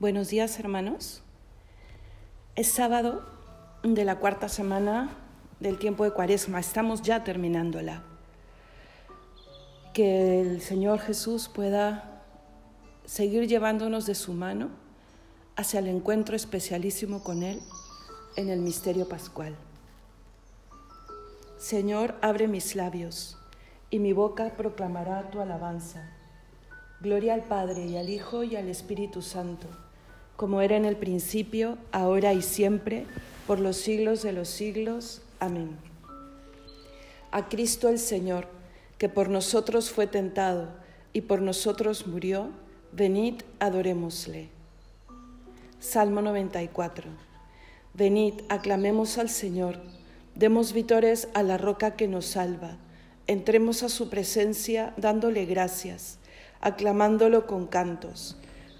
Buenos días hermanos. Es sábado de la cuarta semana del tiempo de Cuaresma. Estamos ya terminándola. Que el Señor Jesús pueda seguir llevándonos de su mano hacia el encuentro especialísimo con Él en el misterio pascual. Señor, abre mis labios y mi boca proclamará tu alabanza. Gloria al Padre y al Hijo y al Espíritu Santo como era en el principio, ahora y siempre, por los siglos de los siglos. Amén. A Cristo el Señor, que por nosotros fue tentado y por nosotros murió, venid, adorémosle. Salmo 94. Venid, aclamemos al Señor, demos vítores a la roca que nos salva, entremos a su presencia dándole gracias, aclamándolo con cantos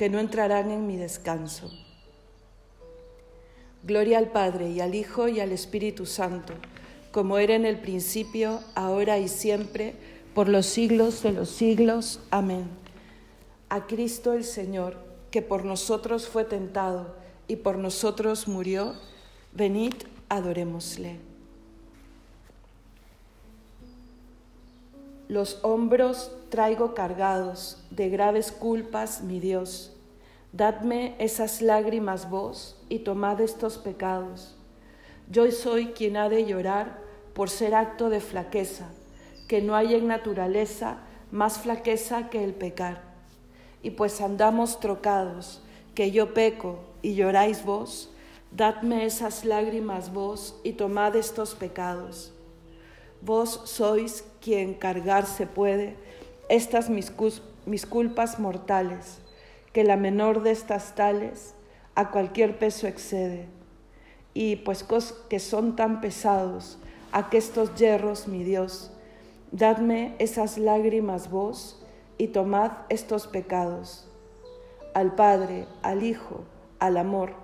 que no entrarán en mi descanso. Gloria al Padre y al Hijo y al Espíritu Santo, como era en el principio, ahora y siempre, por los siglos de los siglos. Amén. A Cristo el Señor, que por nosotros fue tentado y por nosotros murió, venid, adorémosle. Los hombros traigo cargados de graves culpas, mi Dios. Dadme esas lágrimas vos y tomad estos pecados. Yo soy quien ha de llorar por ser acto de flaqueza, que no hay en naturaleza más flaqueza que el pecar. Y pues andamos trocados, que yo peco y lloráis vos, dadme esas lágrimas vos y tomad estos pecados. Vos sois quien cargarse puede estas mis, mis culpas mortales, que la menor de estas tales a cualquier peso excede. Y pues que son tan pesados, aquestos hierros, mi Dios, dadme esas lágrimas vos y tomad estos pecados. Al Padre, al Hijo, al amor,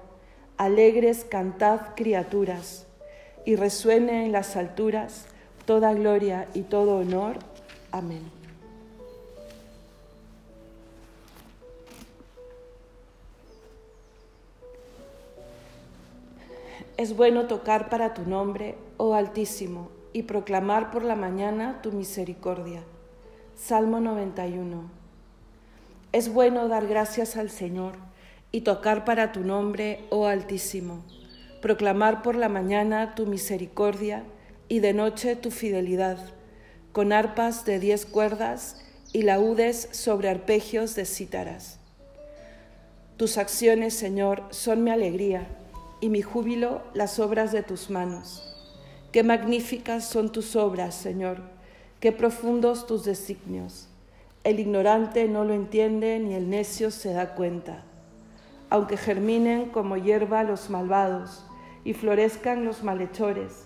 alegres cantad criaturas, y resuene en las alturas toda gloria y todo honor. Amén. Es bueno tocar para tu nombre, oh Altísimo, y proclamar por la mañana tu misericordia. Salmo 91. Es bueno dar gracias al Señor y tocar para tu nombre, oh Altísimo, proclamar por la mañana tu misericordia y de noche tu fidelidad, con arpas de diez cuerdas y laúdes sobre arpegios de cítaras. Tus acciones, Señor, son mi alegría y mi júbilo las obras de tus manos. Qué magníficas son tus obras, Señor, qué profundos tus designios. El ignorante no lo entiende ni el necio se da cuenta. Aunque germinen como hierba los malvados y florezcan los malhechores,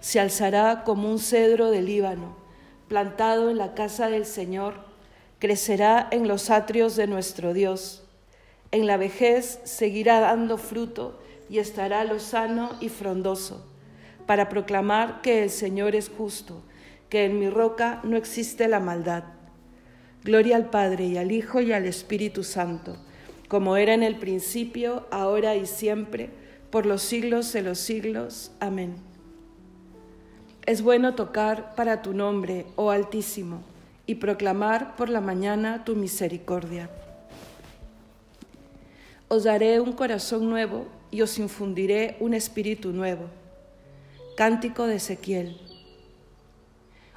se alzará como un cedro del Líbano, plantado en la casa del Señor, crecerá en los atrios de nuestro Dios. En la vejez seguirá dando fruto y estará lozano y frondoso, para proclamar que el Señor es justo, que en mi roca no existe la maldad. Gloria al Padre y al Hijo y al Espíritu Santo, como era en el principio, ahora y siempre, por los siglos de los siglos. Amén. Es bueno tocar para tu nombre, oh Altísimo, y proclamar por la mañana tu misericordia. Os daré un corazón nuevo y os infundiré un espíritu nuevo. Cántico de Ezequiel.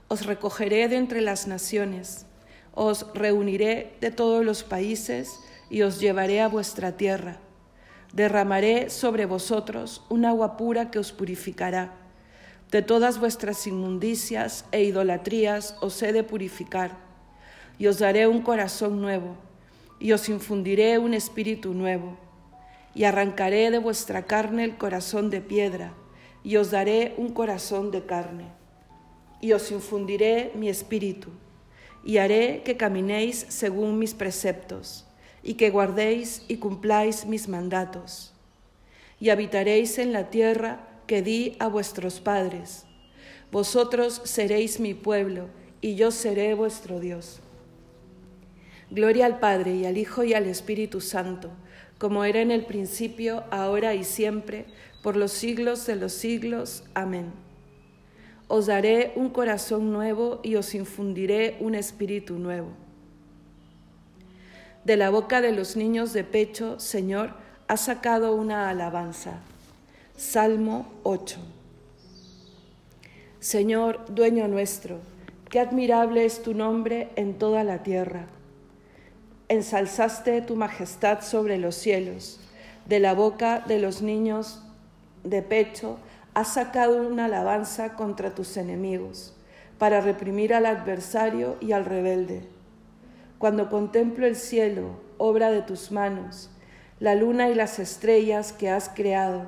Os recogeré de entre las naciones, os reuniré de todos los países y os llevaré a vuestra tierra. Derramaré sobre vosotros un agua pura que os purificará. De todas vuestras inmundicias e idolatrías os he de purificar, y os daré un corazón nuevo y os infundiré un espíritu nuevo, y arrancaré de vuestra carne el corazón de piedra, y os daré un corazón de carne, y os infundiré mi espíritu, y haré que caminéis según mis preceptos, y que guardéis y cumpláis mis mandatos, y habitaréis en la tierra que di a vuestros padres. Vosotros seréis mi pueblo, y yo seré vuestro Dios. Gloria al Padre y al Hijo y al Espíritu Santo, como era en el principio, ahora y siempre, por los siglos de los siglos. Amén. Os daré un corazón nuevo y os infundiré un espíritu nuevo. De la boca de los niños de pecho, Señor, ha sacado una alabanza. Salmo 8. Señor, dueño nuestro, qué admirable es tu nombre en toda la tierra ensalzaste tu majestad sobre los cielos. De la boca de los niños de pecho has sacado una alabanza contra tus enemigos, para reprimir al adversario y al rebelde. Cuando contemplo el cielo, obra de tus manos, la luna y las estrellas que has creado,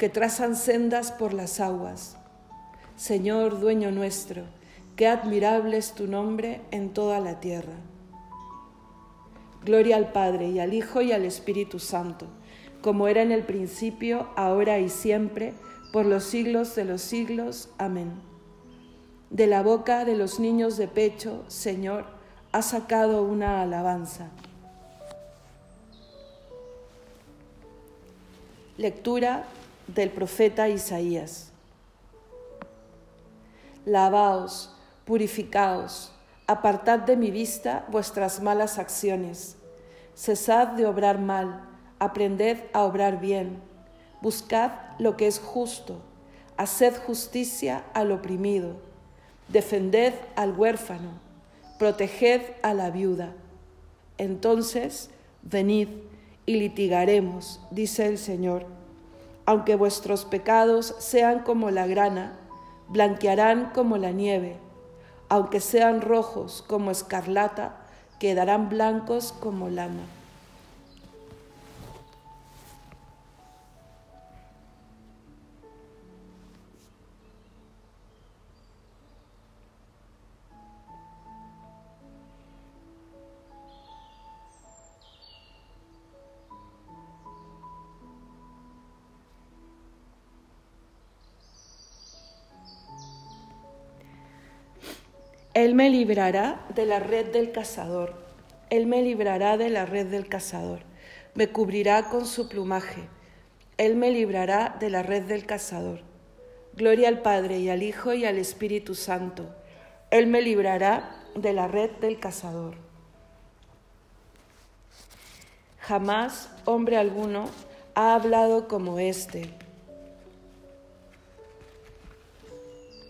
que trazan sendas por las aguas. Señor, dueño nuestro, qué admirable es tu nombre en toda la tierra. Gloria al Padre y al Hijo y al Espíritu Santo, como era en el principio, ahora y siempre, por los siglos de los siglos. Amén. De la boca de los niños de pecho, Señor, ha sacado una alabanza. Lectura del profeta Isaías. Lavaos, purificaos Apartad de mi vista vuestras malas acciones. Cesad de obrar mal, aprended a obrar bien. Buscad lo que es justo, haced justicia al oprimido, defended al huérfano, proteged a la viuda. Entonces, venid y litigaremos, dice el Señor. Aunque vuestros pecados sean como la grana, blanquearán como la nieve aunque sean rojos como escarlata, quedarán blancos como lana. Él me librará de la red del cazador. Él me librará de la red del cazador. Me cubrirá con su plumaje. Él me librará de la red del cazador. Gloria al Padre y al Hijo y al Espíritu Santo. Él me librará de la red del cazador. Jamás hombre alguno ha hablado como éste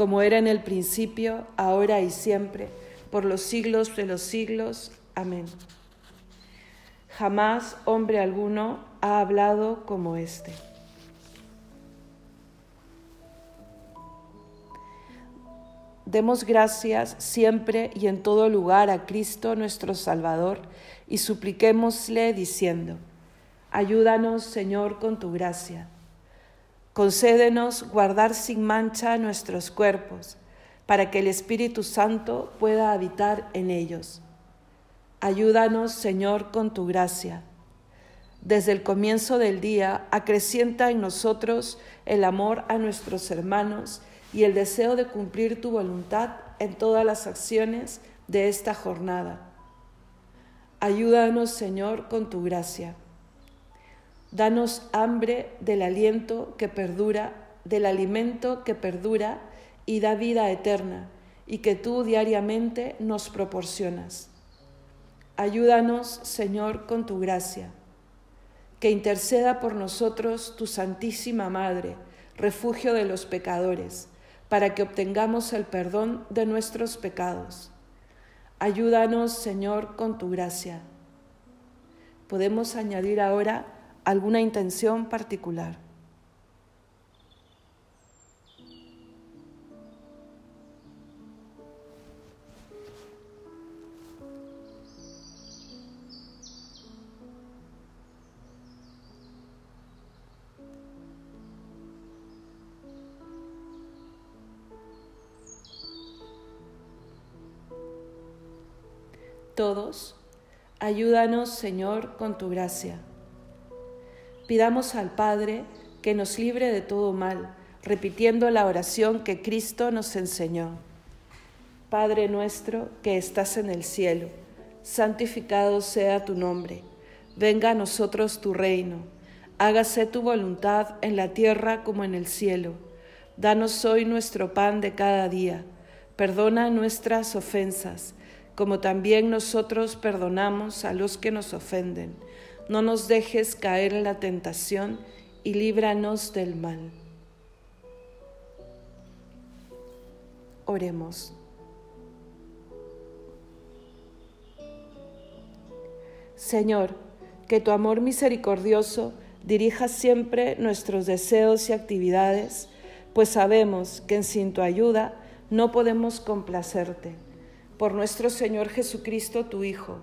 como era en el principio, ahora y siempre, por los siglos de los siglos. Amén. Jamás hombre alguno ha hablado como éste. Demos gracias siempre y en todo lugar a Cristo nuestro Salvador y supliquémosle diciendo, ayúdanos Señor con tu gracia. Concédenos guardar sin mancha nuestros cuerpos, para que el Espíritu Santo pueda habitar en ellos. Ayúdanos Señor con tu gracia. Desde el comienzo del día, acrecienta en nosotros el amor a nuestros hermanos y el deseo de cumplir tu voluntad en todas las acciones de esta jornada. Ayúdanos, Señor, con tu gracia. Danos hambre del aliento que perdura, del alimento que perdura y da vida eterna, y que tú diariamente nos proporcionas. Ayúdanos, Señor, con tu gracia. Que interceda por nosotros tu Santísima Madre, refugio de los pecadores para que obtengamos el perdón de nuestros pecados. Ayúdanos, Señor, con tu gracia. Podemos añadir ahora alguna intención particular. todos, ayúdanos, Señor, con tu gracia. Pidamos al Padre que nos libre de todo mal, repitiendo la oración que Cristo nos enseñó. Padre nuestro que estás en el cielo, santificado sea tu nombre, venga a nosotros tu reino, hágase tu voluntad en la tierra como en el cielo. Danos hoy nuestro pan de cada día, perdona nuestras ofensas como también nosotros perdonamos a los que nos ofenden. No nos dejes caer en la tentación y líbranos del mal. Oremos. Señor, que tu amor misericordioso dirija siempre nuestros deseos y actividades, pues sabemos que sin tu ayuda no podemos complacerte por nuestro Señor Jesucristo, tu Hijo,